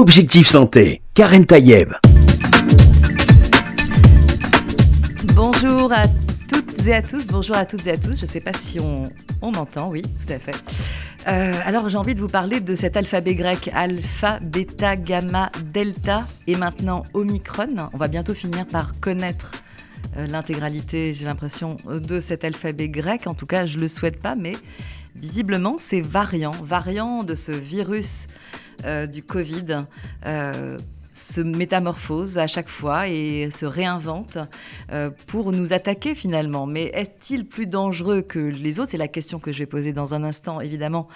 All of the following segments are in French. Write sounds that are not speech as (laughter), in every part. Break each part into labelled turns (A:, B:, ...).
A: Objectif Santé, Karen Tayeb.
B: Bonjour à toutes et à tous, bonjour à toutes et à tous. Je ne sais pas si on, m'entend, oui, tout à fait. Euh, alors j'ai envie de vous parler de cet alphabet grec, alpha, bêta, gamma, delta et maintenant omicron. On va bientôt finir par connaître euh, l'intégralité, j'ai l'impression, de cet alphabet grec. En tout cas, je ne le souhaite pas, mais visiblement, c'est variant, variant de ce virus euh, du Covid euh, se métamorphose à chaque fois et se réinvente euh, pour nous attaquer finalement. Mais est-il plus dangereux que les autres? C'est la question que je vais poser dans un instant, évidemment,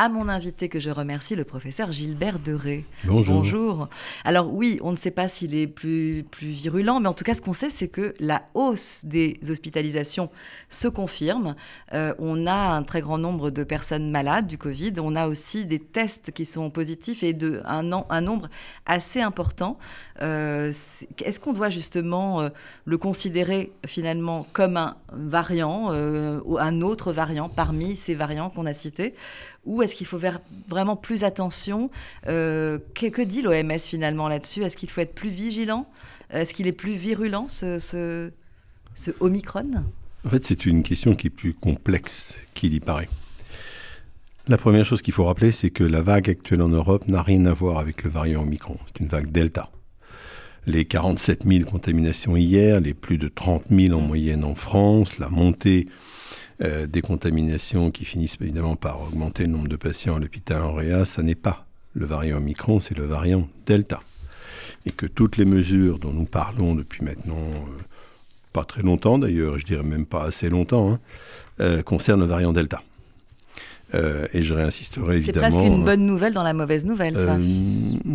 B: à mon invité que je remercie, le professeur Gilbert Deré.
C: Bonjour.
B: Bonjour. Alors oui, on ne sait pas s'il est plus, plus virulent, mais en tout cas, ce qu'on sait, c'est que la hausse des hospitalisations se confirme. Euh, on a un très grand nombre de personnes malades du Covid. On a aussi des tests qui sont positifs et de, un, un nombre assez important. Euh, est-ce qu'on doit justement euh, le considérer finalement comme un variant, ou un autre variant parmi ces variants qu'on a cités ou est-ce qu'il faut faire vraiment plus attention euh, que, dit l'OMS finalement là-dessus? Est-ce qu'il faut être plus vigilant? Est-ce qu'il est plus virulent, ce, ce, Omicron?
C: En fait, c'est une question qui est plus complexe qu'il y paraît. La première chose qu'il faut rappeler, c'est que la vague actuelle en Europe n'a rien à voir avec le variant Omicron. C'est une vague Delta. Les 47 000 contaminations hier, les plus de 30 000 en moyenne en France, la montée euh, des contaminations qui finissent évidemment par augmenter le nombre de patients à l'hôpital en réa, ça n'est pas le variant Omicron, c'est le variant Delta. Et que toutes les mesures dont nous parlons depuis maintenant euh, pas très longtemps d'ailleurs, je dirais même pas assez longtemps, hein, euh, concernent le variant Delta. Euh, et je réinsisterai évidemment.
B: C'est presque une bonne nouvelle dans la mauvaise nouvelle, ça. Euh,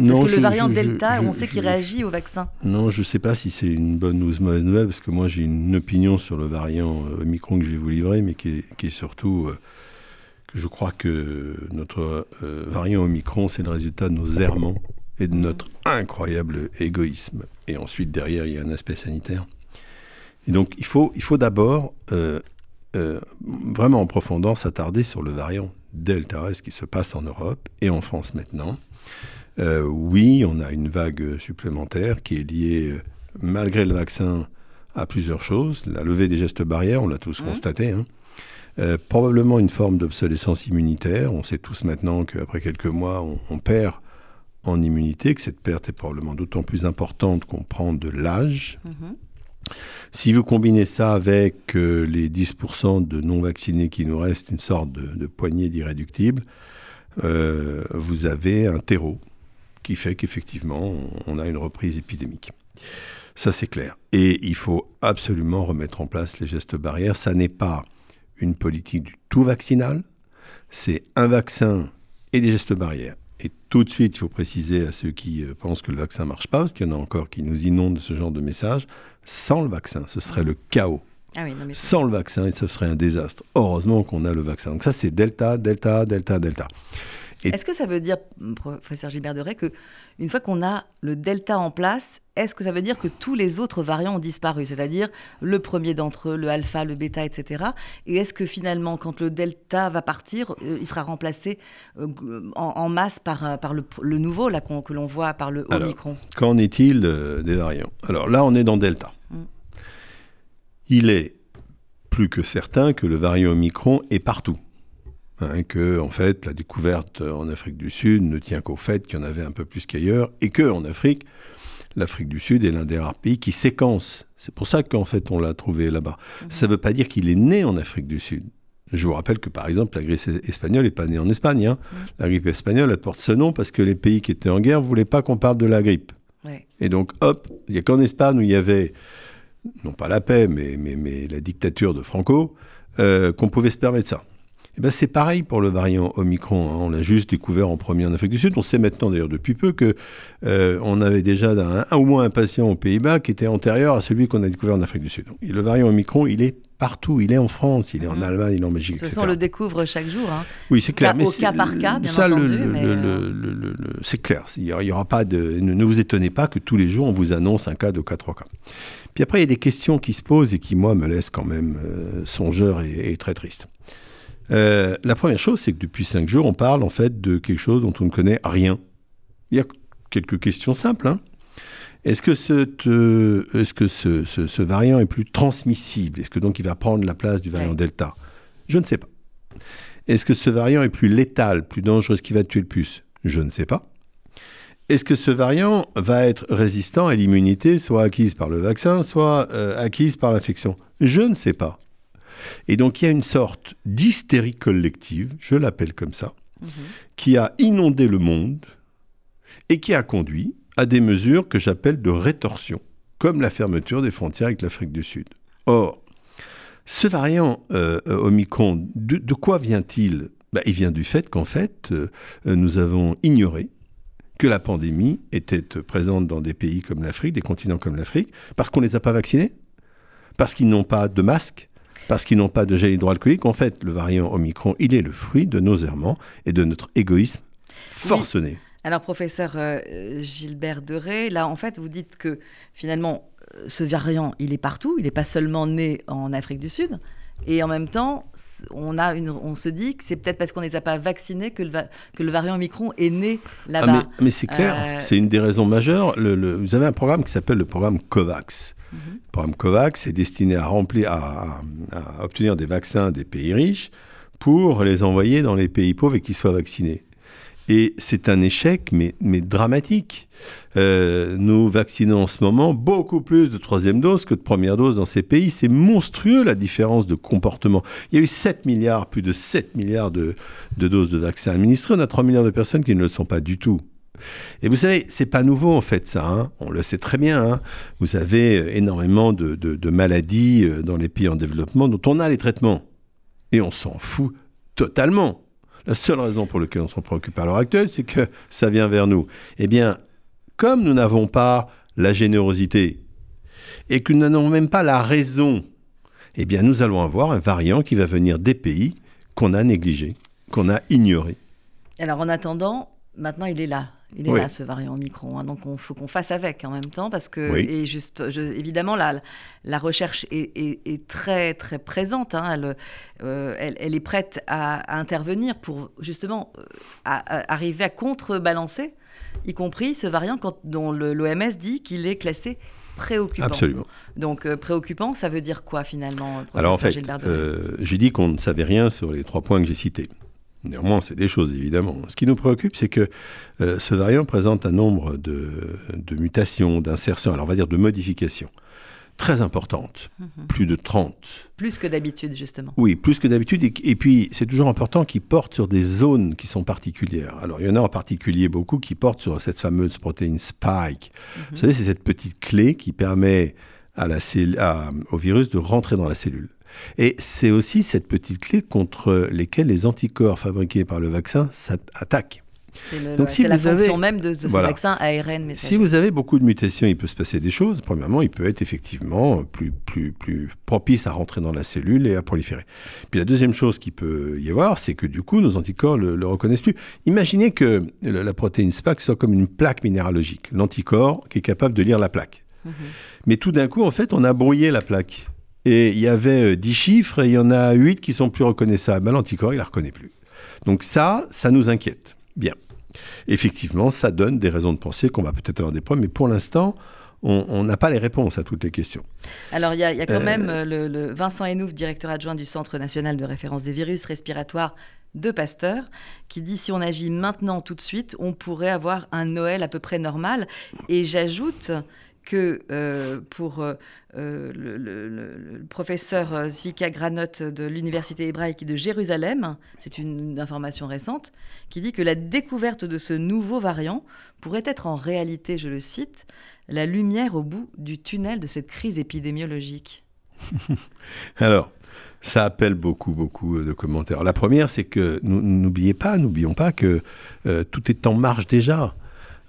B: parce que le variant Delta, on sait qu'il réagit au vaccin.
C: Non, je ne sais pas si c'est une bonne ou une mauvaise nouvelle, parce que moi j'ai une opinion sur le variant euh, Omicron que je vais vous livrer, mais qui est, surtout que je crois que notre variant Omicron, c'est le résultat de nos errements et de notre incroyable égoïsme. Et ensuite, derrière, il y a un aspect sanitaire. Et donc, il faut, il faut d'abord euh, vraiment en profondeur s'attarder sur le variant Delta, ce qui se passe en Europe et en France maintenant. Euh, oui, on a une vague supplémentaire qui est liée, euh, malgré le vaccin, à plusieurs choses. La levée des gestes barrières, on l'a tous mmh. constaté. Hein. probablement une forme d'obsolescence immunitaire. On sait tous maintenant qu'après quelques mois, on, perd en immunité, que cette perte est probablement d'autant plus importante qu'on prend de l'âge. Mmh. Si vous combinez ça avec euh, les 10% de non-vaccinés qui nous restent, une sorte de, poignée d'irréductibles, euh, vous avez un terreau qui fait qu'effectivement, on a une reprise épidémique. Ça, c'est clair. Et il faut absolument remettre en place les gestes barrières. Ça n'est pas une politique du tout vaccinal, c'est un vaccin et des gestes barrières. Et tout de suite, il faut préciser à ceux qui euh, pensent que le vaccin ne marche pas, parce qu'il y en a encore qui nous inondent de ce genre de messages, sans le vaccin, ce serait le chaos. Ah sans le vaccin, ce serait un désastre. Heureusement qu'on a le vaccin. Donc ça, c'est Delta, Delta, Delta, Delta.
B: Est-ce que ça veut dire, professeur Gilbert Deray, que une fois qu'on a le delta en place, est-ce que ça veut dire que tous les autres variants ont disparu C'est-à-dire le premier d'entre eux, le alpha, le bêta, etc. Et est-ce que finalement, quand le delta va partir, euh, il sera remplacé euh, en, masse par, euh, par le, nouveau là, que l'on voit par le Omicron?
C: Qu'en est-il des variants? Alors là, on est dans delta. Mm. Il est plus que certain que le variant Omicron est partout. Hein, que en fait la découverte en Afrique du Sud ne tient qu'au fait qu'il y en avait un peu plus qu'ailleurs et que en Afrique, l'Afrique du Sud est l'un des rares pays qui séquence. C'est pour ça qu'en fait on l'a trouvé là-bas. Mhm. Ça ne veut pas dire qu'il est né en Afrique du Sud. Je vous rappelle que par exemple la grippe espagnole n'est pas née en Espagne. Hein. Mhm. La grippe espagnole elle porte ce nom parce que les pays qui étaient en guerre ne voulaient pas qu'on parle de la grippe. Et donc hop, il n'y a qu'en Espagne où il y avait non pas la paix mais, mais, mais la dictature de Franco euh, qu'on pouvait se permettre ça. Eh ben c'est pareil pour le variant Omicron. Hein. On l'a juste découvert en premier en Afrique du Sud. On sait maintenant d'ailleurs depuis peu que euh, on avait déjà un, ou moins un patient aux Pays-Bas qui était antérieur à celui qu'on a découvert en Afrique du Sud. Et le variant Omicron, il est partout. Il est en France, il est en mhm. Allemagne, il est en Belgique. De toute
B: façon, on le découvre chaque jour. Hein.
C: Oui, c'est clair.
B: Mais au cas par cas, bien entendu. Euh,
C: c'est clair. Il y aura pas de. Ne, vous étonnez pas que tous les jours on vous annonce un cas, de cas, trois cas. Puis après, il y a des questions qui se posent et qui moi me laissent quand même euh, songeur et, et très triste. Euh, la première chose, c'est que depuis cinq jours, on parle en fait de quelque chose dont on ne connaît rien. Il y a quelques questions simples. Hein. Est-ce que, est -ce, que ce, variant est plus transmissible? Est-ce que donc il va prendre la place du variant Delta? Je ne sais pas. Est-ce que ce variant est plus létal, plus dangereux, ce qui va tuer le plus? Je ne sais pas. Est-ce que ce variant va être résistant à l'immunité, soit acquise par le vaccin, soit euh, acquise par l'infection? Je ne sais pas. Et donc il y a une sorte d'hystérie collective, je l'appelle comme ça, mhm. qui a inondé le monde et qui a conduit à des mesures que j'appelle de rétorsion, comme la fermeture des frontières avec l'Afrique du Sud. Or, ce variant euh, euh, Omicron, de, quoi vient-il? Bah, Il vient du fait qu'en fait, euh, nous avons ignoré que la pandémie était présente dans des pays comme l'Afrique, des continents comme l'Afrique, parce qu'on ne les a pas vaccinés, parce qu'ils n'ont pas de masque, parce qu'ils n'ont pas de gel hydroalcoolique. En fait, le variant Omicron, il est le fruit de nos errements et de notre égoïsme forcené.
B: Alors, professeur euh, Gilbert Deray, là, en fait, vous dites que finalement, euh, ce variant, il est partout, il n'est pas seulement né en Afrique du Sud. Et en même temps, on, a une, on se dit que c'est peut-être parce qu'on ne les a pas vaccinés que le, que le variant Omicron est né là-bas.
C: Ah mais, c'est clair, euh, c'est une des raisons majeures. Le, vous avez un programme qui s'appelle le programme COVAX. Mhm. Le programme COVAX est destiné à, remplir, à, obtenir des vaccins des pays riches pour les envoyer dans les pays pauvres et qu'ils soient vaccinés. Et c'est un échec, mais, mais dramatique. Euh, nous vaccinons en ce moment beaucoup plus de troisième dose que de première dose dans ces pays. C'est monstrueux la différence de comportement. Il y a eu 7 milliards, plus de 7 milliards de, doses de vaccins administrés. On a 3 milliards de personnes qui ne le sont pas du tout. Et vous savez, c'est pas nouveau en fait ça. Hein. On le sait très bien. Hein. Vous avez énormément de, de, maladies euh, dans les pays en développement dont on a les traitements. Et on s'en fout totalement. La seule raison pour laquelle on s'en préoccupe à l'heure actuelle, c'est que ça vient vers nous. Eh bien, comme nous n'avons pas la générosité et que nous n'avons même pas la raison, eh bien, nous allons avoir un variant qui va venir des pays qu'on a négligés, qu'on a ignorés.
B: Alors, en attendant, maintenant, il est là. Il est là, ce variant Omicron. Hein. donc, il faut qu'on fasse avec en même temps, parce que, et juste, évidemment, la, la recherche est, très, très présente. Hein. Euh, elle, elle, est prête à, intervenir pour, justement, euh, arriver à contrebalancer, y compris ce variant dont l'OMS dit qu'il est classé préoccupant.
C: Absolument.
B: Donc, euh, préoccupant, ça veut dire quoi, finalement
C: Alors, en fait, j'ai dit qu'on ne savait rien sur les trois points que j'ai cités. Néanmoins, c'est des choses, évidemment. Ce qui nous préoccupe, c'est que euh, ce variant présente un nombre de, mutations, d'insertions, alors on va dire de modifications, très importantes, mhm. plus de 30.
B: Plus que d'habitude, justement.
C: Oui, plus que d'habitude. Et, puis, c'est toujours important qu'ils portent sur des zones qui sont particulières. Alors, il y en a en particulier beaucoup qui portent sur cette fameuse protéine spike. Mhm. Vous savez, c'est cette petite clé qui permet à la, au virus de rentrer dans la cellule. Et c'est aussi cette petite clé contre lesquelles les anticorps fabriqués par le vaccin attaquent.
B: C'est la fonction même de, ce vaccin ARN messager.
C: Si vous avez beaucoup de mutations, il peut se passer des choses. Premièrement, il peut être effectivement plus, plus, plus propice à rentrer dans la cellule et à proliférer. Puis la deuxième chose qui peut y avoir, c'est que du coup, nos anticorps ne le, reconnaissent plus. Imaginez que la protéine SPAC soit comme une plaque minéralogique, l'anticorps qui est capable de lire la plaque. Mhm. Mais tout d'un coup, en fait, on a brouillé la plaque. Et il y avait 10 euh, chiffres et il y en a 8 qui sont plus reconnaissables. L'anticorps, il ne la reconnaît plus. Donc ça, ça nous inquiète. Bien. Effectivement, ça donne des raisons de penser qu'on va peut-être avoir des problèmes, mais pour l'instant, on n'a pas les réponses à toutes les questions.
B: Alors, il y, a quand euh, même euh, le, Vincent Henouf, directeur adjoint du Centre national de référence des virus respiratoires de Pasteur, qui dit si on agit maintenant tout de suite, on pourrait avoir un Noël à peu près normal. Et j'ajoute que euh, pour euh, euh, le, professeur Zvika Granot de l'Université hébraïque de Jérusalem, c'est une, information récente, qui dit que la découverte de ce nouveau variant pourrait être en réalité, je le cite, la lumière au bout du tunnel de cette crise épidémiologique. (laughs)
C: Alors, ça appelle beaucoup, beaucoup de commentaires. La première, c'est que n'oubliez pas, n'oublions pas que tout est en marche déjà.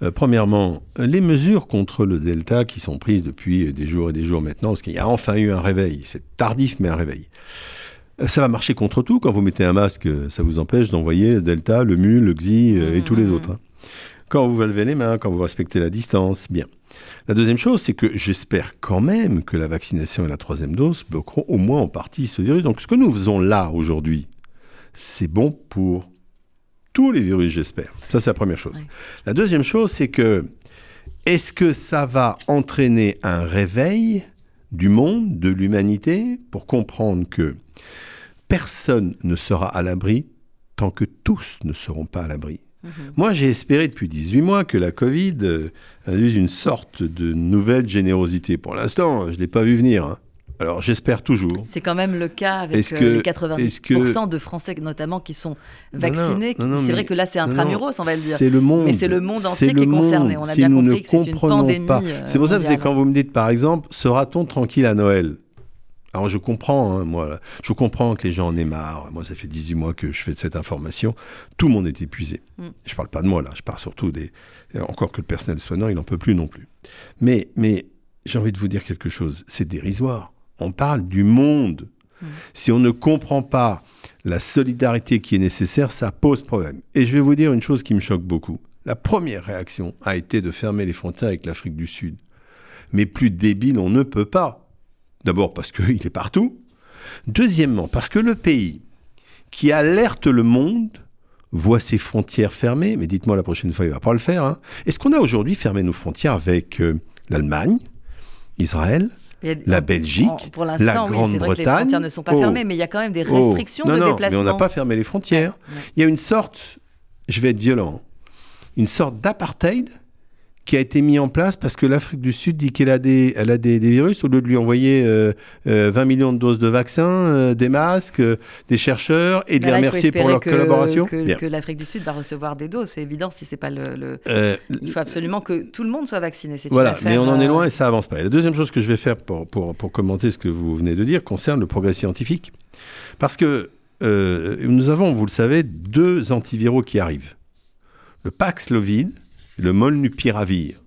C: Euh, premièrement, les mesures contre le Delta qui sont prises depuis des jours et des jours maintenant, parce qu'il y a enfin eu un réveil, c'est tardif mais un réveil. Euh, ça va marcher contre tout. Quand vous mettez un masque, ça vous empêche d'envoyer le Delta, le Mu, le Xi euh, et tous les mmh. autres. Hein. Quand vous levez les mains, quand vous respectez la distance, bien. La deuxième chose, c'est que j'espère quand même que la vaccination et la troisième dose bloqueront au moins en partie ce virus. Donc ce que nous faisons là aujourd'hui, c'est bon pour tous les virus, j'espère. Ça, c'est la première chose. La deuxième chose, c'est que est-ce que ça va entraîner un réveil du monde, de l'humanité, pour comprendre que personne ne sera à l'abri tant que tous ne seront pas à l'abri?
B: Mhm.
C: Moi, j'ai espéré depuis 18 mois que la Covid euh, induise une sorte de nouvelle générosité. Pour l'instant, je ne l'ai pas vu venir. hein. Alors, j'espère toujours.
B: C'est quand même le cas avec euh,
C: que-
B: les
C: est-ce
B: 90%
C: que-
B: de Français notamment qui sont vaccinés. c'est vrai que là, c'est intramuros, on va le dire.
C: C'est le monde.
B: Mais c'est le monde entier qui est concerné. On a
C: Si
B: bien
C: nous
B: compris
C: ne
B: que c'est une pandémie,
C: pas-
B: euh,
C: C'est pour ça que quand vous me dites, par exemple, sera-t-on tranquille à Noël? Alors je comprends, hein, moi, je comprends que les gens en aient marre. Moi, ça fait 18 mois que je fais de cette information. Tout le monde est épuisé.
B: Mm.
C: Je parle pas de moi là, je parle surtout des. Encore que le personnel soignant, il n'en peut plus non plus. Mais, mais j'ai envie de vous dire quelque chose. C'est dérisoire. On parle du monde.
B: Mm.
C: Si on ne comprend pas la solidarité qui est nécessaire, ça pose problème. Et je vais vous dire une chose qui me choque beaucoup. La première réaction a été de fermer les frontières avec l'Afrique du Sud. Mais plus débile, on ne peut pas. D'abord parce qu'il (laughs) est partout. Deuxièmement, parce que le pays qui alerte le monde voit ses frontières fermées. Mais dites-moi la prochaine fois, il ne va pas le faire. hein. Est-ce qu'on a aujourd'hui fermé nos frontières avec euh, l'Allemagne, Israël, la Belgique,
B: en- pour
C: la
B: que les
C: Grande-Bretagne
B: frontières ne sont pas
C: Oh.
B: fermées, mais il y a quand même des
C: Oh.
B: restrictions
C: non,
B: de
C: non,
B: déplacement.
C: Mais on n'a pas fermé les frontières.
B: Ouais.
C: Il y a une sorte, je vais être violent, une sorte d'apartheid qui a été mis en place parce que l'Afrique du Sud dit qu'elle a, des, elle a des, des virus. Au lieu de lui envoyer euh, euh, 20 millions de doses de vaccins, euh, des masques, euh, des chercheurs et de
B: Mais
C: les remercier pour leur
B: que-
C: collaboration.
B: Que, que l'Afrique du Sud va recevoir des doses, c'est évident si c'est pas le, le-
C: Euh,
B: Il faut absolument que tout le monde soit vacciné. c'est
C: Voilà, mais on en est
B: euh,
C: loin et ça avance pas. Et la deuxième chose que je vais faire pour, pour, pour commenter ce que vous venez de dire concerne le progrès scientifique. Parce que euh, nous avons, vous le savez, deux antiviraux qui arrivent. Le Paxlovid le Molnupiravir.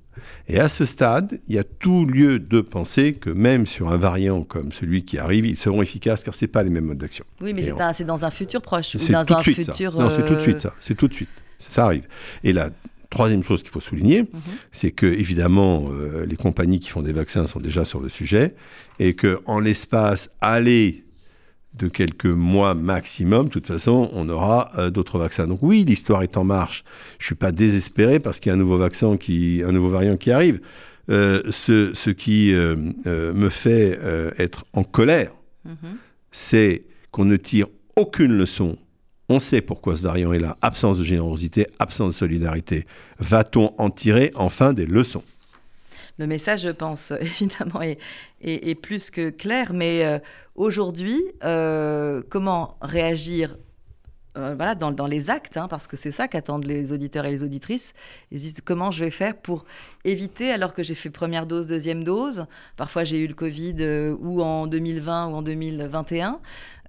C: Et à ce stade, il y a tout lieu de penser que même sur un variant comme celui qui arrive, ils seront efficaces car ce pas les mêmes modes d'action.
B: Oui, mais c'est
C: on-
B: dans un futur proche ou
C: C'est
B: dans
C: tout
B: un
C: de suite ça.
B: futur.
C: Non, c'est tout de
B: euh,
C: suite ça. C'est tout de suite. Ça arrive. Et la troisième chose qu'il faut souligner,
B: Mhm.
C: c'est que évidemment euh, les compagnies qui font des vaccins sont déjà sur le sujet et que en l'espace aller de quelques mois maximum, de toute façon, on aura euh, d'autres vaccins. Donc oui, l'histoire est en marche. Je suis pas désespéré parce qu'il y a un nouveau vaccin qui, un nouveau variant qui arrive. Euh, ce, ce qui euh, me fait être en colère,
B: Mhm.
C: c'est qu'on ne tire aucune leçon. On sait pourquoi ce variant est là. Absence de générosité, absence de solidarité. Va-t-on en tirer enfin des leçons?
B: Le message, je pense, (laughs) évidemment, est, plus que clair. Mais euh, aujourd'hui, euh, comment réagir euh, voilà, dans, dans les actes, hein, parce que c'est ça qu'attendent les auditeurs et les auditrices. Ils disent comment je vais faire pour éviter, alors que j'ai fait première dose, deuxième dose, parfois j'ai eu le Covid euh, ou en 2020 ou en 2021,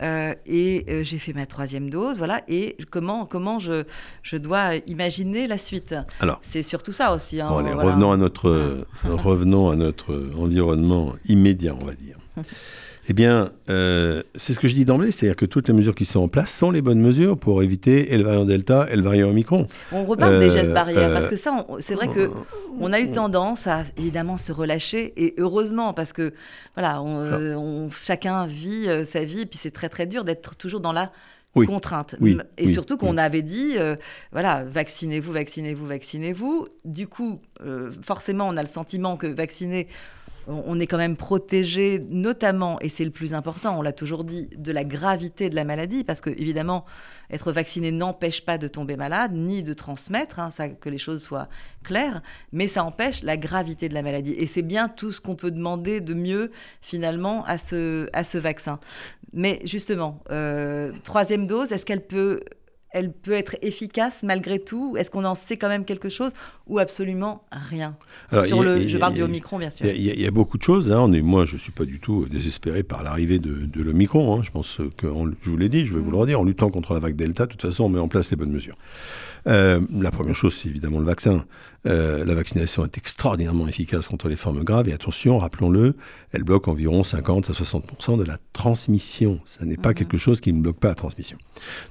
B: euh, et euh, j'ai fait ma troisième dose, voilà, et comment, comment je, je dois imaginer la suite?
C: Alors,
B: C'est surtout ça aussi. hein,
C: bon, allez,
B: voilà.
C: revenons, à notre, (laughs) revenons à notre environnement immédiat, on va dire. (laughs) Eh bien, euh, c'est ce que je dis d'emblée, c'est-à-dire que toutes les mesures qui sont en place sont les bonnes mesures pour éviter et le variant Delta et le variant Omicron.
B: On reparle des
C: Euh,
B: gestes barrières
C: euh,
B: parce que ça, c'est vrai que on a eu tendance à évidemment se relâcher et heureusement parce que voilà, on, euh, on- chacun vit sa vie et puis c'est très très dur d'être toujours dans la
C: Oui.
B: contrainte.
C: Oui.
B: Et
C: Oui.
B: surtout qu'on avait dit euh, voilà, vaccinez-vous, vaccinez-vous, vaccinez-vous. Du coup, euh, forcément, on a le sentiment que vacciner on est quand même protégé, notamment, et c'est le plus important, on l'a toujours dit, de la gravité de la maladie, parce que évidemment, être vacciné n'empêche pas de tomber malade, ni de transmettre, hein, ça, que les choses soient claires, mais ça empêche la gravité de la maladie. Et c'est bien tout ce qu'on peut demander de mieux, finalement, à ce, à ce vaccin. Mais justement, euh, troisième dose, est-ce qu'elle peut elle peut être efficace malgré tout? Est-ce qu'on en sait quand même quelque chose ou absolument rien?
C: Alors,
B: Sur
C: a-
B: le, je parle du Omicron, bien sûr.
C: Il y, a- y beaucoup de choses. Hein. On est, moi, je ne suis pas du tout désespéré par l'arrivée de, de l'Omicron. hein. Je pense que, on- je vous l'ai dit, je vais vous le redire, en luttant contre la vague Delta, de toute façon, on met en place les bonnes mesures. Euh, la première chose, c'est évidemment le vaccin. Euh, la vaccination est extraordinairement efficace contre les formes graves. Et attention, rappelons-le, elle bloque environ 50 à 60 de la transmission. Ça n'est pas
B: Mhm.
C: quelque chose qui ne bloque pas la transmission.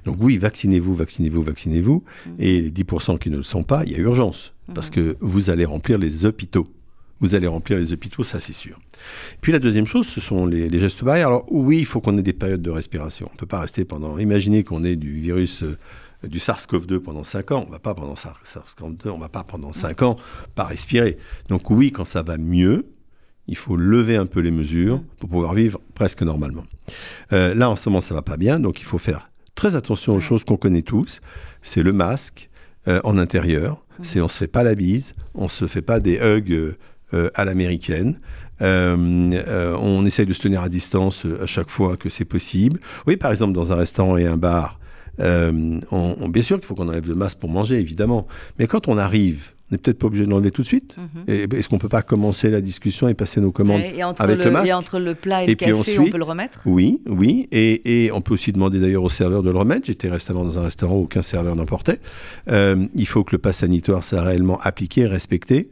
C: Donc oui, vaccinez-vous, vaccinez-vous, vaccinez-vous.
B: Mhm.
C: Et les 10 qui ne le sont pas, il y a urgence. Parce que vous allez remplir les hôpitaux. Vous allez remplir les hôpitaux, ça c'est sûr. Puis la deuxième chose, ce sont les, les gestes barrières. Alors oui, il faut qu'on ait des périodes de respiration. On ne peut pas rester pendant... Imaginez qu'on ait du virus euh, du SARS-CoV-2 pendant 5 ans. On va pas pendant SARS-CoV-2, on va pas pendant 5 ans pas respirer. Donc oui, quand ça va mieux, il faut lever un peu les mesures pour pouvoir vivre presque normalement. Euh, là, en ce moment, ça va pas bien, donc il faut faire très attention aux choses qu'on connaît tous. C'est le masque euh, en intérieur. C'est on se fait pas la bise, on se fait pas des hugs euh, à l'américaine. on essaye de se tenir à distance à chaque fois que c'est possible. Oui, par exemple, dans un restaurant et un bar, on, bien sûr qu'il faut qu'on enlève le masque pour manger, évidemment. Mais quand on arrive n'est peut-être pas obligé de l'enlever tout de suite. Mhm. Est-ce qu'on peut pas commencer la discussion et passer nos commandes avec le, masque
B: Et entre le plat et, le café, on peut le remettre?
C: Oui, oui. Et, et, on peut aussi demander d'ailleurs au serveur de le remettre. J'étais récemment dans un restaurant où aucun serveur n'en portait. Euh, il faut que le pass sanitaire soit réellement appliqué, respecté.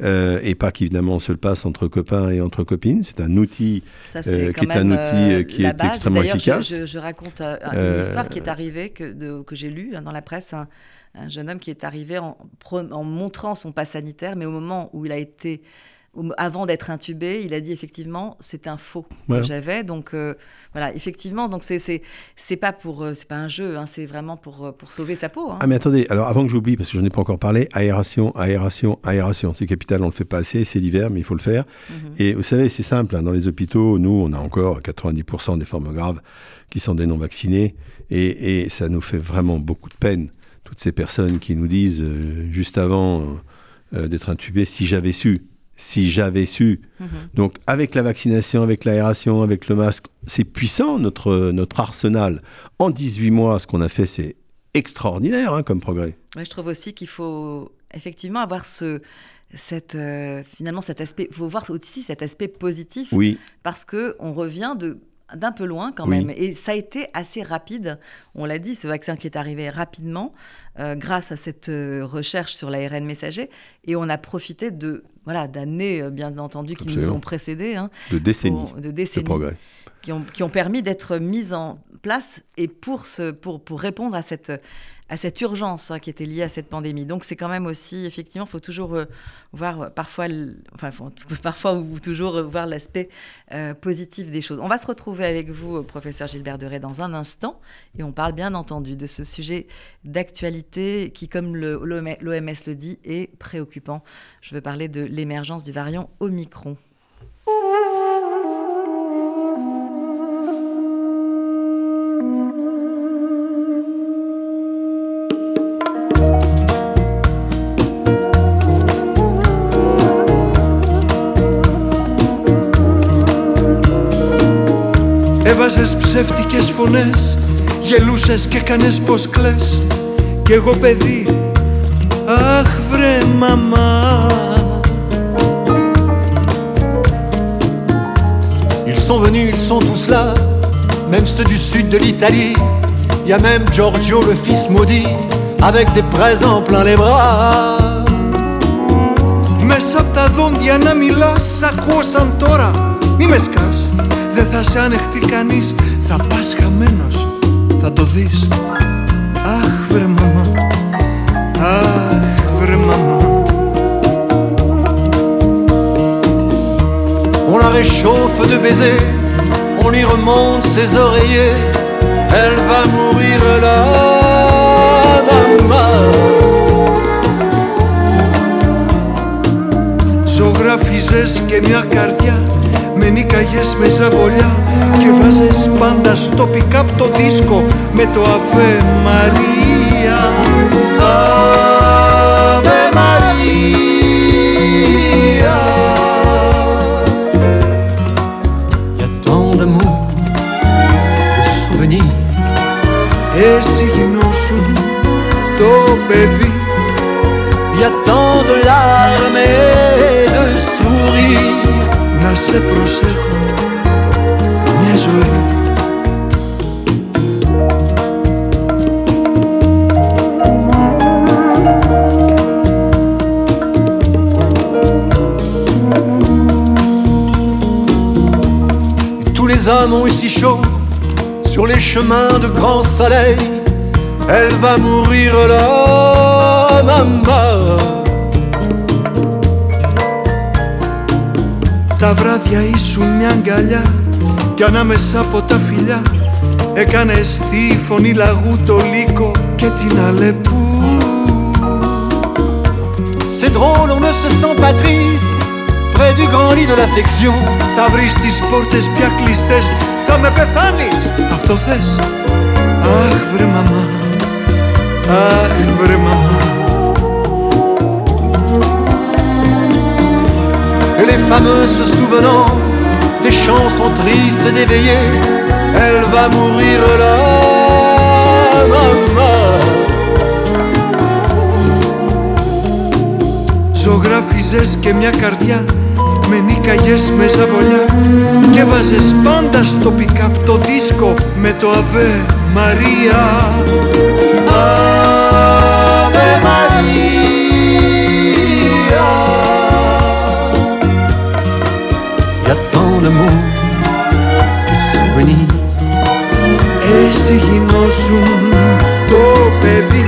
C: Euh, et pas qu'évidemment on se le passe entre copains et entre copines. C'est un outil
B: euh,
C: qui est un outil qui est extrêmement efficace.
B: Je, je, raconte une histoire qui est arrivée que, que j'ai lue dans la presse un jeune homme qui est arrivé en, en, montrant son pass sanitaire, mais au moment où il a été, avant d'être intubé, il a dit effectivement c'est un faux que j'avais. Donc euh, voilà, effectivement, donc c'est c'est pas pour euh, c'est pas un jeu, hein, c'est vraiment pour euh, pour sauver sa peau. Hein.
C: Ah mais attendez, alors avant que j'oublie parce que je n'ai pas encore parlé, aération, aération, aération, c'est capital, on le fait pas assez, c'est l'hiver, mais il faut le faire. Mhm. Et vous savez, c'est simple, hein, dans les hôpitaux, nous on a encore 90% des formes graves qui sont des non vaccinés, et, et ça nous fait vraiment beaucoup de peine toutes ces personnes qui nous disent euh, juste avant euh, d'être intubés, si j'avais su, si j'avais su. Mhm. Donc avec la vaccination, avec l'aération, avec le masque, c'est puissant notre, notre arsenal. En 18 mois, ce qu'on a fait, c'est extraordinaire hein, comme progrès.
B: je trouve aussi qu'il faut effectivement avoir ce, cette, finalement cet aspect, faut voir aussi cet aspect positif.
C: Oui.
B: Parce qu'on revient de d'un peu loin quand même. Et ça a été assez rapide. On l'a dit, ce vaccin qui est arrivé rapidement euh, grâce à cette euh, recherche sur l'ARN messager. Et on a profité de voilà d'années, euh, bien entendu, qui nous ont précédés. Hein,
C: de décennies.
B: de décennies. progrès. Qui ont, qui ont, permis d'être mises en place et pour, ce, pour, pour répondre à cette à cette urgence hein, qui était liée à cette pandémie. Donc c'est quand même aussi, effectivement, il faut toujours euh, voir euh, parfois, enfin (laughs) parfois ou toujours euh, voir l'aspect positif des choses. On va se retrouver avec vous, professeur Gilbert Deray, dans un instant, et on parle bien entendu de ce sujet d'actualité qui, comme l'OMS le dit, est préoccupant. Je veux parler de l'émergence du variant Omicron.
D: Έβαζες ψεύτικες φωνές Γελούσες και κάνες πως κλαις Κι εγώ παιδί Αχ βρε μαμά Ils sont venus, ils sont tous là Même ceux du sud de l'Italie Y a même Giorgio le fils maudit Avec des présents plein les bras Μέσα απ' τα δόντια να μιλάς Ακούω σαν τώρα Μη με σκάς Δεν θα σε ανεχτεί κανείς. Θα πας χαμένος. Θα το δεις. Αχ βρε μαμά. Αχ βρε μαμά. On la réchauffe de baisers. On lui remonte ses oreillers. Elle va mourir là Maman. Ζωγράφιζες και μια καρδιά Με νίκαγες με ζαβολιά Και βάζες πάντα στο pick-up το δίσκο Με το Αβε Μαρία. Αβε Μαρία. Y'a tant d'amour, de souvenirs Εσύ γινώσουν το παιδί. Y'a tant de larmes et de sourires να σε προσέχω μια ζωή Tous les hommes ont eu si chaud sur les chemins de grand soleil. Elle va mourir là, maman. Τα βράδια ήσουν μια αγκαλιά Κι ανάμεσα από τα φιλιά Έκανες τη φωνή λαγού το λύκο και την αλεπού
E: C'est drôle, on ne se sent pas triste près du grand lit de l'affection.
D: Θα βρεις τις πόρτες πια κλειστές, θα με πεθάνεις, αυτό θες; Αχ βρε μαμά, αχ βρε μαμά.
E: Les fameux se souvenant des chansons tristes d'éveillé, elle va mourir là, maman.
D: Ζωγράφιζες και μια καρδιά με νίκαγες με ζαβολιά και βάζες πάντα στο pick-up το δίσκο με το Αβέ Μαρία
E: Y a tant d'amour, de souvenirs.
D: Εσύ γινώσουν το παιδί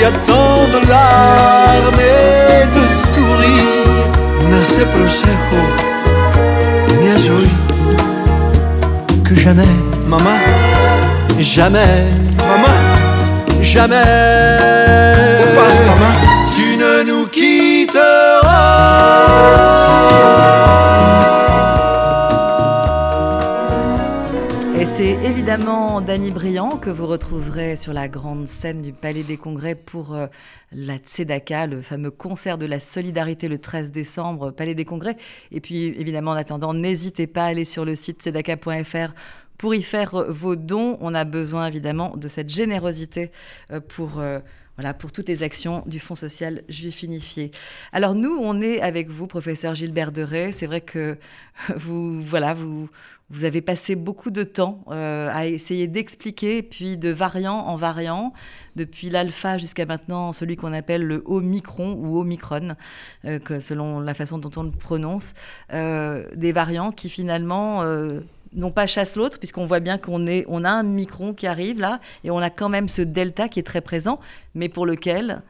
E: Y a tant de larmes et de sourires.
D: να σε προσέχω μια ζωή
E: Que jamais,
D: Μαμά,
E: jamais,
D: μαμά,
E: jamais.
D: πού πας μαμά
E: Tu ne nous quitteras.
B: Évidemment Dany Briand que vous retrouverez sur la grande scène du Palais des Congrès pour euh, la Tzedaka, le fameux concert de la solidarité le 13 décembre, Palais des Congrès. Et puis évidemment, en attendant, n'hésitez pas à aller sur le site tzedaka.fr pour y faire euh, vos dons. On a besoin évidemment de cette générosité euh, pour... euh, voilà, pour toutes les actions du Fonds social juif unifié. Alors nous, on est avec vous, professeur Gilbert Deray. C'est vrai que (laughs) vous, voilà, vous, vous avez passé beaucoup de temps euh, à essayer d'expliquer, puis de variant en variant, depuis l'alpha jusqu'à maintenant celui qu'on appelle le Omicron ou Omicron, euh, que selon la façon dont on le prononce, euh, des variants qui finalement non pas chasse l'autre, puisqu'on voit bien qu'on est, on a un micron qui arrive là, et on a quand même ce delta qui est très présent, mais pour lequel,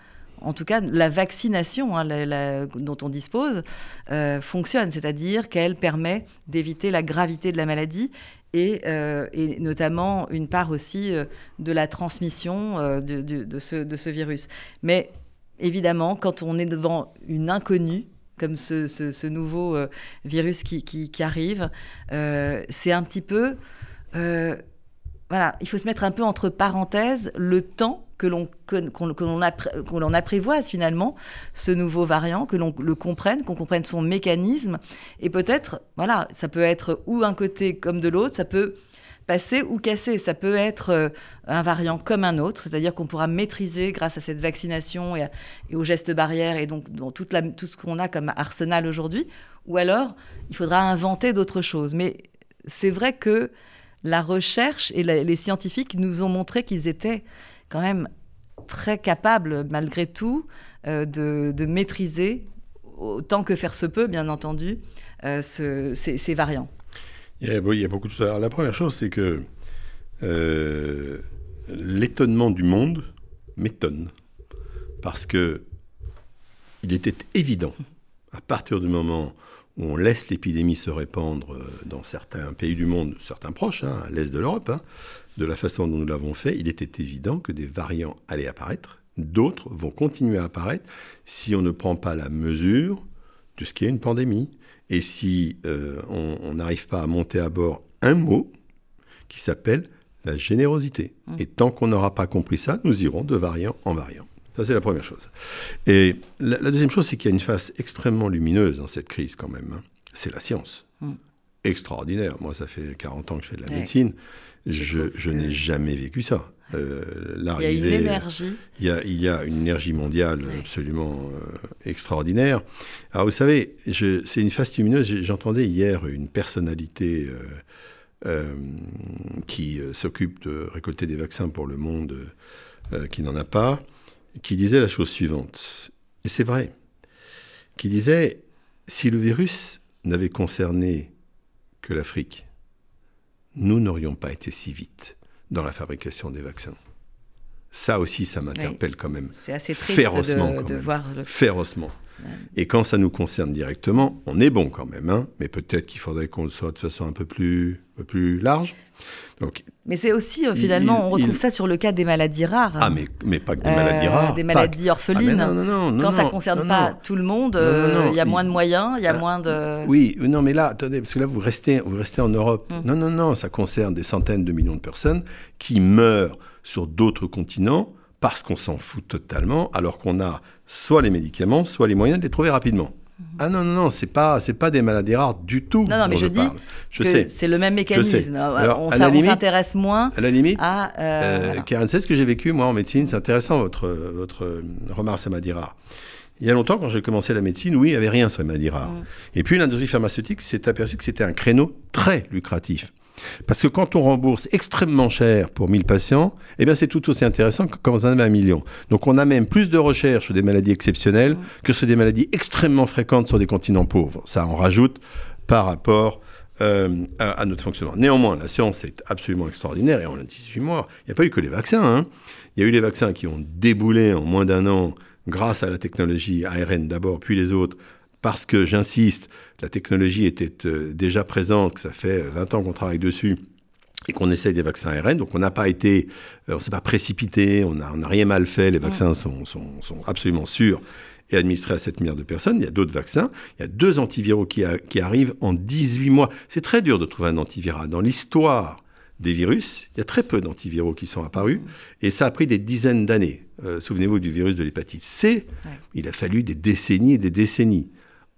B: en tout cas, la vaccination hein, dont on dispose euh, fonctionne, c'est-à-dire qu'elle permet d'éviter la gravité de la maladie et, euh, notamment une part aussi euh, de la transmission de, ce, virus. Mais évidemment, quand on est devant une inconnue, comme ce, nouveau virus qui, arrive, c'est un petit peu... voilà, il faut se mettre un peu entre parenthèses le temps que l'on qu'on, apprivoise finalement ce nouveau variant, que l'on le comprenne, qu'on comprenne son mécanisme. Et peut-être, voilà, ça peut être ou un côté comme de l'autre, ça peut passer ou casser. Ça peut être euh, un variant comme un autre, c'est-à-dire qu'on pourra maîtriser grâce à cette vaccination et, aux gestes barrières et donc dans tout ce qu'on a comme arsenal aujourd'hui. Ou alors, il faudra inventer d'autres choses. Mais c'est vrai que la recherche et les scientifiques nous ont montré qu'ils étaient quand même très capables, malgré tout, euh, de, maîtriser, autant que faire se peut, bien entendu, euh, ce- ces, variants.
C: Il y, a, il y a beaucoup de choses. La première chose, c'est que euh, l'étonnement du monde m'étonne. Parce que il était évident, à partir du moment où on laisse l'épidémie se répandre euh, dans certains pays du monde, certains proches, hein, à l'est de l'Europe, hein, de la façon dont nous l'avons fait, il était évident que des variants allaient apparaître, d'autres vont continuer à apparaître si on ne prend pas la mesure de ce qu'est une pandémie. Et si euh, on on n'arrive pas à monter à bord un mot qui s'appelle la générosité. Et tant qu'on n'aura pas compris ça, nous irons de variant en variant. Ça, c'est la première chose. Et la, la deuxième chose, c'est qu'il y a une face extrêmement lumineuse dans cette crise quand même. hein. C'est la science.
B: Mm.
C: Extraordinaire. Moi, ça fait 40 ans que je fais de la
B: Ouais.
C: médecine. Je,
B: trouve
C: je
B: que-
C: n'ai jamais vécu ça. Euh,
B: Il y a une énergie.
C: il y, a, il y a une énergie mondiale absolument euh, extraordinaire. Alors vous savez, c'est une face lumineuse. J'entendais hier une personnalité euh, qui s'occupe de récolter des vaccins pour le monde qui n'en a pas, qui disait la chose suivante. Et c'est vrai. Qui disait, si le virus n'avait concerné que l'Afrique, nous n'aurions pas été si vite dans la fabrication des vaccins. Ça aussi, ça m'interpelle quand même
B: C'est assez triste
C: férocement.
B: de, voir le...
C: Férocement. Et quand ça nous concerne directement, on est bon quand même, hein, mais peut-être qu'il faudrait qu'on le soit de façon un peu plus, un peu plus large.
B: Donc, mais c'est aussi, euh, finalement,
C: il-
B: on retrouve
C: il-
B: ça sur le cas des maladies rares.
C: ah, mais, mais pas que des
B: Euh,
C: maladies rares.
B: Des maladies orphelines.
C: Ah, mais non, non, non,
B: Quand ça ne concerne pas tout le monde, euh, il y a moins de moyens, il y a
C: Ah,
B: moins de...
C: Oui, euh, non, mais là, attendez, parce que là, vous restez, vous restez en Europe.
B: Mm.
C: Non, non, non, ça concerne des centaines de millions de personnes qui meurent sur d'autres continents parce qu'on s'en fout totalement, alors qu'on a soit les médicaments, soit les moyens de les trouver rapidement. Ah non, non, non, c'est pas, c'est pas des maladies rares du tout.
B: Non, non, mais je dis.
C: Je
B: que c'est le même mécanisme.
C: Alors,
B: on s'intéresse moins
C: À la limite,
B: à... euh,
C: Euh. Karen, c'est ce que j'ai vécu moi en médecine. C'est intéressant votre, votre euh, remarque sur les maladies rares. Il y a longtemps, quand j'ai commencé la médecine, oui, il n'y avait rien sur les maladies rares.
B: Mm.
C: Et puis l'industrie pharmaceutique s'est aperçue que c'était un créneau très lucratif. Parce que quand on rembourse extrêmement cher pour 1000 patients, eh bien c'est tout aussi intéressant que quand on en a un million. Donc on a même plus de recherches sur des maladies exceptionnelles que sur des maladies extrêmement fréquentes sur des continents pauvres. Ça en rajoute par rapport euh, à, notre fonctionnement. Néanmoins, la science est absolument extraordinaire et en 18 mois, il n'y a pas eu que les vaccins. hein. Il y a eu les vaccins qui ont déboulé en moins d'un an grâce à la technologie ARN d'abord, puis les autres, parce que, j'insiste, la technologie était euh, déjà présente, que ça fait 20 ans qu'on travaille dessus et qu'on essaye des vaccins ARN. Donc on n'a pas été, euh, on s'est pas précipité, on n'a rien mal fait. Les vaccins sont, sont, sont absolument sûrs et administrés à 7 milliards de personnes. Il y a d'autres vaccins. Il y a deux antiviraux qui, a- qui arrivent en 18 mois. C'est très dur de trouver un antiviral. Dans l'histoire des virus, il y a très peu d'antiviraux qui sont apparus et ça a pris des dizaines d'années. Euh, Souvenez-vous du virus de l'hépatite C,
B: Ouais.
C: il a fallu des décennies et des décennies.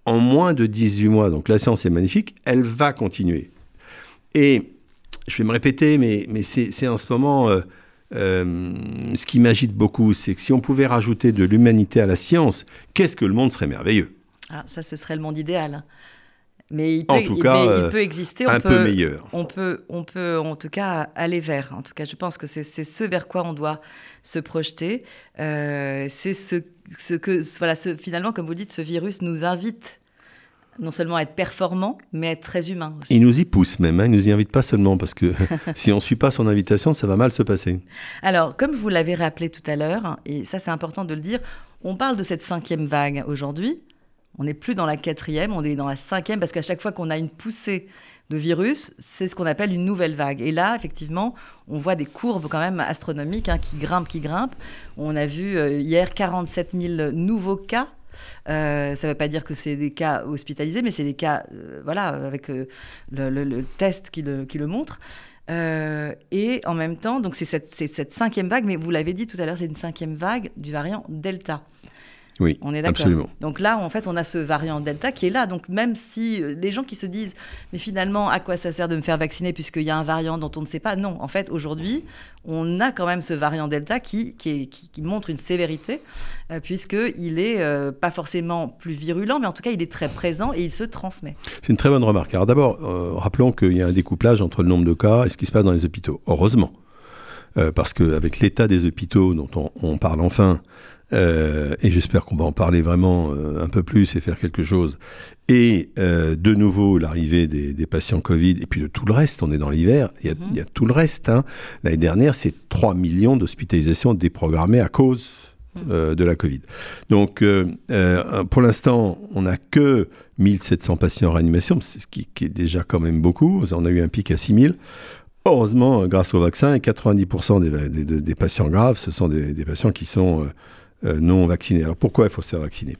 C: En moins de 18 mois, donc la science est magnifique, elle va continuer. Et je vais me répéter, mais, c'est en ce moment euh, euh, ce qui m'agite beaucoup, c'est que si on pouvait rajouter de l'humanité à la science, qu'est-ce que le monde serait merveilleux,
B: Ah, ça, ce serait le monde idéal. Mais il peut,
C: En tout
B: il-
C: cas,
B: mais il
C: euh,
B: peut exister. On
C: un
B: peut,
C: peu meilleur.
B: On peut, on peut en tout cas aller vers. En tout cas, je pense que c'est c'est ce vers quoi on doit se projeter. Euh, c'est ce, ce que, voilà, ce, finalement, comme vous dites, ce virus nous invite non seulement à être performant, mais à être très humain aussi.
C: Il nous y pousse même, hein, il nous y invite pas seulement, parce que (laughs) si on ne suit pas son invitation, ça va mal se passer.
B: Alors, comme vous l'avez rappelé tout à l'heure, et ça c'est important de le dire, on parle de cette cinquième vague aujourd'hui. On n'est plus dans la quatrième, on est dans la cinquième, parce qu'à chaque fois qu'on a une poussée de virus, c'est ce qu'on appelle une nouvelle vague. Et là, effectivement, on voit des courbes quand même astronomiques hein, qui grimpent, qui grimpent. On a vu euh, hier 47 000 nouveaux cas. Euh, ça ne veut pas dire que c'est des cas hospitalisés, mais c'est des cas, euh, voilà, avec le, test qui le, montre. Et en même temps, donc c'est cette cinquième vague, mais vous l'avez dit tout à l'heure, c'est une cinquième vague du variant Delta.
C: Oui,
B: On est d'accord.
C: absolument.
B: Donc là, en fait, on a ce variant Delta qui est là. Donc même si euh, les gens qui se disent, mais finalement, à quoi ça sert de me faire vacciner puisqu'il y a un variant dont on ne sait pas? Non, en fait, aujourd'hui, on a quand même ce variant Delta qui, qui, est- qui- qui montre une sévérité, euh, puisqu'il est euh, pas forcément plus virulent, mais en tout cas, il est très présent et il se transmet.
C: C'est une très bonne remarque. Alors d'abord, euh, rappelons qu'il y a un découplage entre le nombre de cas et ce qui se passe dans les hôpitaux. Heureusement. Parce qu'avec l'état des hôpitaux dont on, on parle enfin, euh, et j'espère qu'on va en parler vraiment euh, un peu plus et faire quelque chose, et euh, de nouveau l'arrivée des, des patients Covid, et puis de tout le reste, on est dans l'hiver, il y a,
B: Mhm.
C: il y a tout le reste. hein. L'année dernière, c'est 3 millions d'hospitalisations déprogrammées à cause euh, de la Covid. Donc, euh, pour l'instant, on n'a que 1700 patients en réanimation, ce qui, qui est déjà quand même beaucoup. On a eu un pic à 6000. Heureusement, grâce au vaccin, et 90% des, patients graves, ce sont des, patients qui sont non vaccinés. Alors pourquoi il faut se faire vacciner?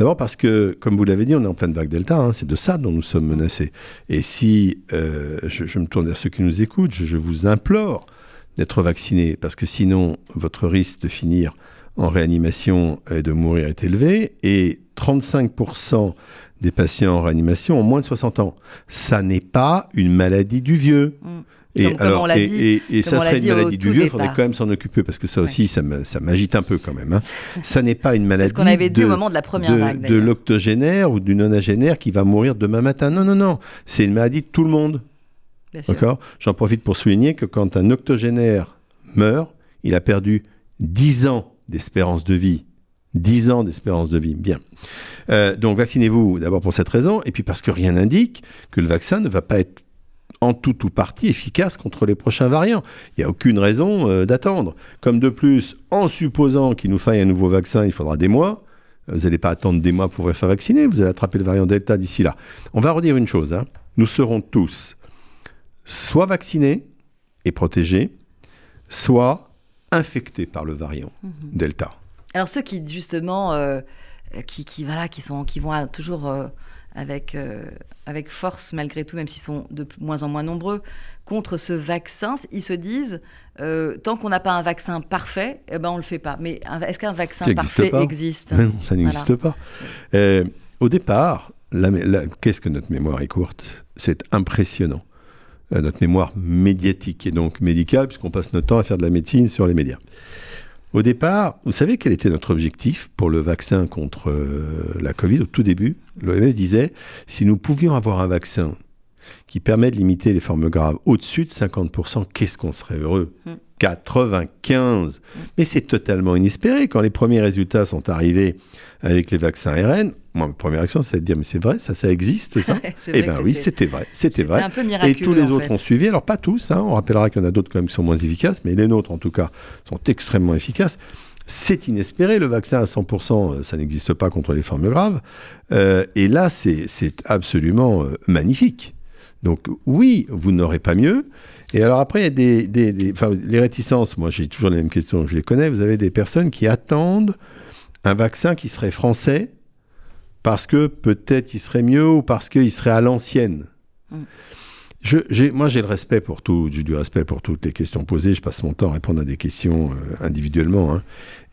C: D'abord parce que, comme vous l'avez dit, on est en pleine vague Delta, hein, c'est de ça dont nous sommes menacés. Et si, euh, je, me tourne vers ceux qui nous écoutent, je, je vous implore d'être vaccinés, parce que sinon, votre risque de finir en réanimation et de mourir est élevé, et 35% des patients en réanimation ont moins de 60 ans. Ça n'est pas une maladie du vieux.
B: Mm.
C: Et,
B: Comme- comme
C: alors,
B: on l'a
C: et,
B: dit-
C: et- et
B: comme
C: ça serait une maladie du vieux, il faudrait quand même s'en occuper, parce que ça aussi, ça m'agite un peu quand même. hein. (laughs) Ça n'est pas une maladie
B: ce qu'on avait dit
C: de-
B: au moment de la première
C: de,
B: vague.
C: de
B: d'ailleurs.
C: l'octogénaire ou du nonagénaire qui va mourir demain matin. Non, non, non. C'est une maladie de tout le monde. D'accord? J'en profite pour souligner que quand un octogénaire meurt, il a perdu 10 ans d'espérance de vie. 10 ans d'espérance de vie. Bien. Euh, donc vaccinez-vous d'abord pour cette raison, et puis parce que rien n'indique que le vaccin ne va pas être en tout ou partie efficace contre les prochains variants. Il n'y a aucune raison euh, d'attendre. Comme de plus, en supposant qu'il nous faille un nouveau vaccin, il faudra des mois. Vous n'allez pas attendre des mois pour vous faire vacciner, vous allez attraper le variant Delta d'ici là. On va redire une chose, hein. nous serons tous soit vaccinés et protégés, soit infectés par le variant
B: Mhm.
C: Delta.
B: Alors ceux qui justement, euh, qui, qui, voilà, qui sont, qui vont toujours euh, avec euh, avec force malgré tout, même s'ils sont de moins en moins nombreux, contre ce vaccin, ils se disent euh, tant qu'on n'a pas un vaccin parfait, eh ben on le fait pas. Mais est-ce qu'un vaccin
C: Ça
B: parfait existe?
C: Mais non, ça n'existe pas. Euh, au départ, la mé- la- qu'est-ce que notre mémoire est courte? C'est impressionnant. Notre mémoire médiatique et donc médicale, puisqu'on passe notre temps à faire de la médecine sur les médias. Au départ, vous savez quel était notre objectif pour le vaccin contre euh, la Covid au tout début? L'OMS disait, si nous pouvions avoir un vaccin qui permet de limiter les formes graves au-dessus de 50%, qu'est-ce qu'on serait heureux?
B: Mm.
C: 95 Mais c'est totalement inespéré. Quand les premiers résultats sont arrivés avec les vaccins ARN, moi, ma première réaction, c'est de dire, mais c'est vrai, ça, ça existe, ça (laughs) Eh bien oui,
B: c'était-
C: vrai, c'était vrai.
B: un peu
C: Et tous les autres
B: fait.
C: ont suivi. Alors pas tous, hein, on rappellera qu'il y en a d'autres quand même qui sont moins efficaces, mais les nôtres en tout cas sont extrêmement efficaces. C'est inespéré, le vaccin à 100%, euh, ça n'existe pas contre les formes graves. Euh, et là, c'est c'est absolument euh, magnifique. Donc oui, vous n'aurez pas mieux. Et alors après, il y a des, des- des- enfin, les réticences. Moi, j'ai toujours les mêmes questions, je les connais. Vous avez des personnes qui attendent un vaccin qui serait français parce que peut-être il serait mieux ou parce qu'il serait à l'ancienne.
B: Mm.
C: Je, moi, j'ai le respect pour tout, j'ai du respect pour toutes les questions posées. Je passe mon temps à répondre à des questions euh, individuellement. hein.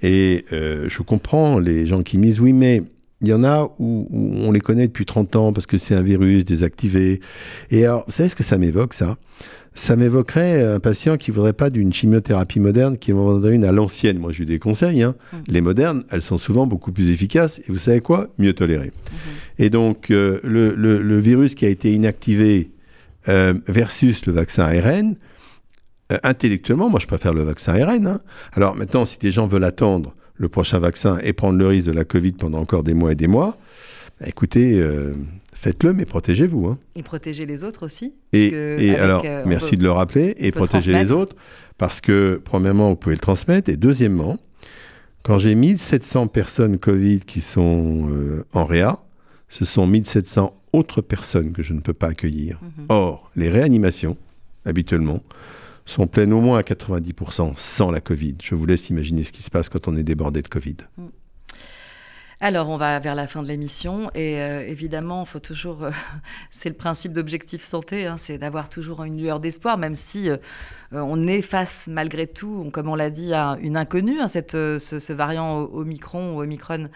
C: Et euh, je comprends les gens qui me disent oui, mais il y en a où, où on les connaît depuis 30 ans parce que c'est un virus désactivé. Et alors, vous savez ce que ça m'évoque, ça? Ça m'évoquerait un patient qui voudrait pas d'une chimiothérapie moderne, qui en voudrait une à l'ancienne. Moi, j'ai eu des conseils. hein.
B: Mm.
C: Les modernes, elles sont souvent beaucoup plus efficaces. Et vous savez quoi? Mieux tolérées. Et donc, euh, le, le- le virus qui a été inactivé euh, versus le vaccin ARN, euh, intellectuellement, moi, je préfère le vaccin ARN. hein. Alors maintenant, si des gens veulent attendre le prochain vaccin et prendre le risque de la Covid pendant encore des mois et des mois, écoutez, euh, faites-le, mais protégez-vous. hein.
B: Et protéger les autres aussi.
C: Et,
B: avec,
C: alors,
B: euh,
C: merci
B: peut-
C: de le rappeler, et
B: peut
C: protéger les autres, parce que, premièrement, vous pouvez le transmettre, et deuxièmement, quand j'ai 1700 personnes Covid qui sont euh, en réa, ce sont 1700 autres personnes que je ne peux pas accueillir.
B: Mhm.
C: Or, les réanimations, habituellement, sont pleines au moins à 90% sans la Covid. Je vous laisse imaginer ce qui se passe quand on est débordé de Covid.
B: Alors, on va vers la fin de l'émission et euh, évidemment, faut toujours, euh, (laughs) c'est le principe d'objectif santé, hein, c'est d'avoir toujours une lueur d'espoir, même si euh, on est face malgré tout, comme on l'a dit, à une inconnue, hein, cette, euh, ce, variant Omicron ou Omicron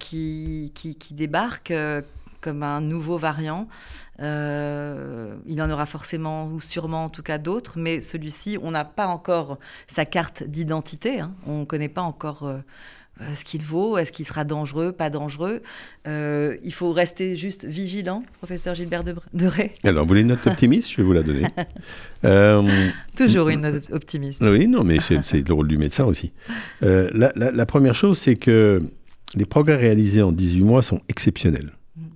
B: qui, qui, qui débarque comme un nouveau variant. Il en aura forcément ou sûrement en tout cas d'autres, mais celui-ci, on n'a pas encore sa carte d'identité, hein, on ne connaît pas encore. Ce qu'il vaut, est-ce qu'il sera dangereux, pas dangereux? Euh, il faut rester juste vigilant, professeur Gilbert Debre- Deray.
C: Alors, vous voulez une note optimiste Je vais vous la donner. Euh, (laughs)
B: Toujours une note optimiste.
C: Oui, non, mais c'est c'est le rôle du médecin aussi. Euh, la, la- la première chose, c'est que les progrès réalisés en 18 mois sont exceptionnels.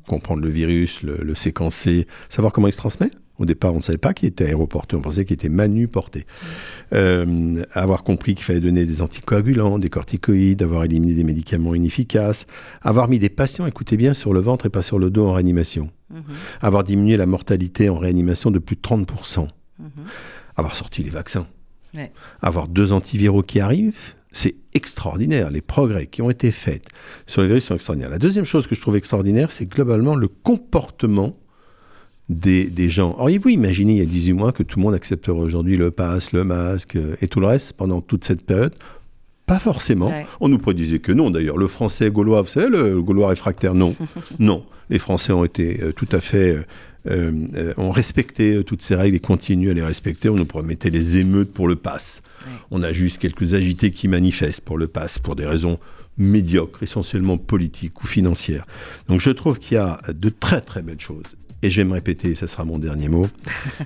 C: Comprendre le virus, le, le séquencer, savoir comment il se transmet. Au départ, on ne savait pas qu'il était aéroporté, on pensait qu'il était manuporté. Euh, avoir compris qu'il fallait donner des anticoagulants, des corticoïdes, avoir éliminé des médicaments inefficaces, avoir mis des patients, écoutez bien, sur le ventre et pas sur le dos en réanimation,
B: Mhm,
C: avoir diminué la mortalité en réanimation de plus de 30%,
B: mhm.
C: avoir sorti les vaccins,
B: Ouais.
C: avoir deux antiviraux qui arrivent, c'est extraordinaire. Les progrès qui ont été faits sur les virus sont extraordinaires. La deuxième chose que je trouve extraordinaire, c'est globalement le comportement des, des gens. Auriez-vous imaginé il y a 18 mois que tout le monde accepterait aujourd'hui le pass, le masque euh, et tout le reste pendant toute cette période? Pas forcément.
B: Ouais.
C: On nous prédisait que non, d'ailleurs. Le français gaulois, vous savez, le gaulois réfractaire, non. (laughs) non. Les Français ont été euh, tout à fait. euh, euh, euh, ont respecté toutes ces règles et continuent à les respecter. On nous promettait les émeutes pour le pass.
B: Ouais.
C: On a juste quelques agités qui manifestent pour le pass pour des raisons médiocres, essentiellement politiques ou financières. Donc je trouve qu'il y a de très très belles choses. Et je vais me répéter, ce sera mon dernier mot,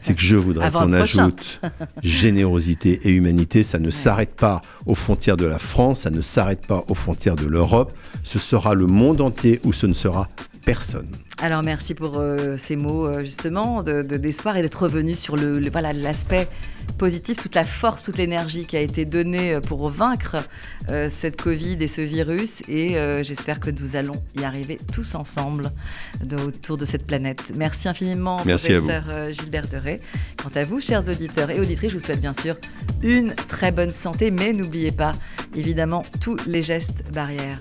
C: c'est que je voudrais (laughs) qu'on ajoute générosité et humanité. Ça ne s'arrête pas aux frontières de la France, ça ne s'arrête pas aux frontières de l'Europe. Ce sera le monde entier où ce ne sera personne.
B: Alors merci pour euh, ces mots euh, justement d'espoir de, et d'être revenu sur le, voilà l'aspect positif, toute la force, toute l'énergie qui a été donnée euh, pour vaincre cette Covid et ce virus. Et j'espère que nous allons y arriver tous ensemble autour de cette planète. Merci infiniment, professeur Gilbert Deray. Quant à vous, chers auditeurs et auditrices, je vous souhaite bien sûr une très bonne santé, mais n'oubliez pas évidemment tous les gestes barrières.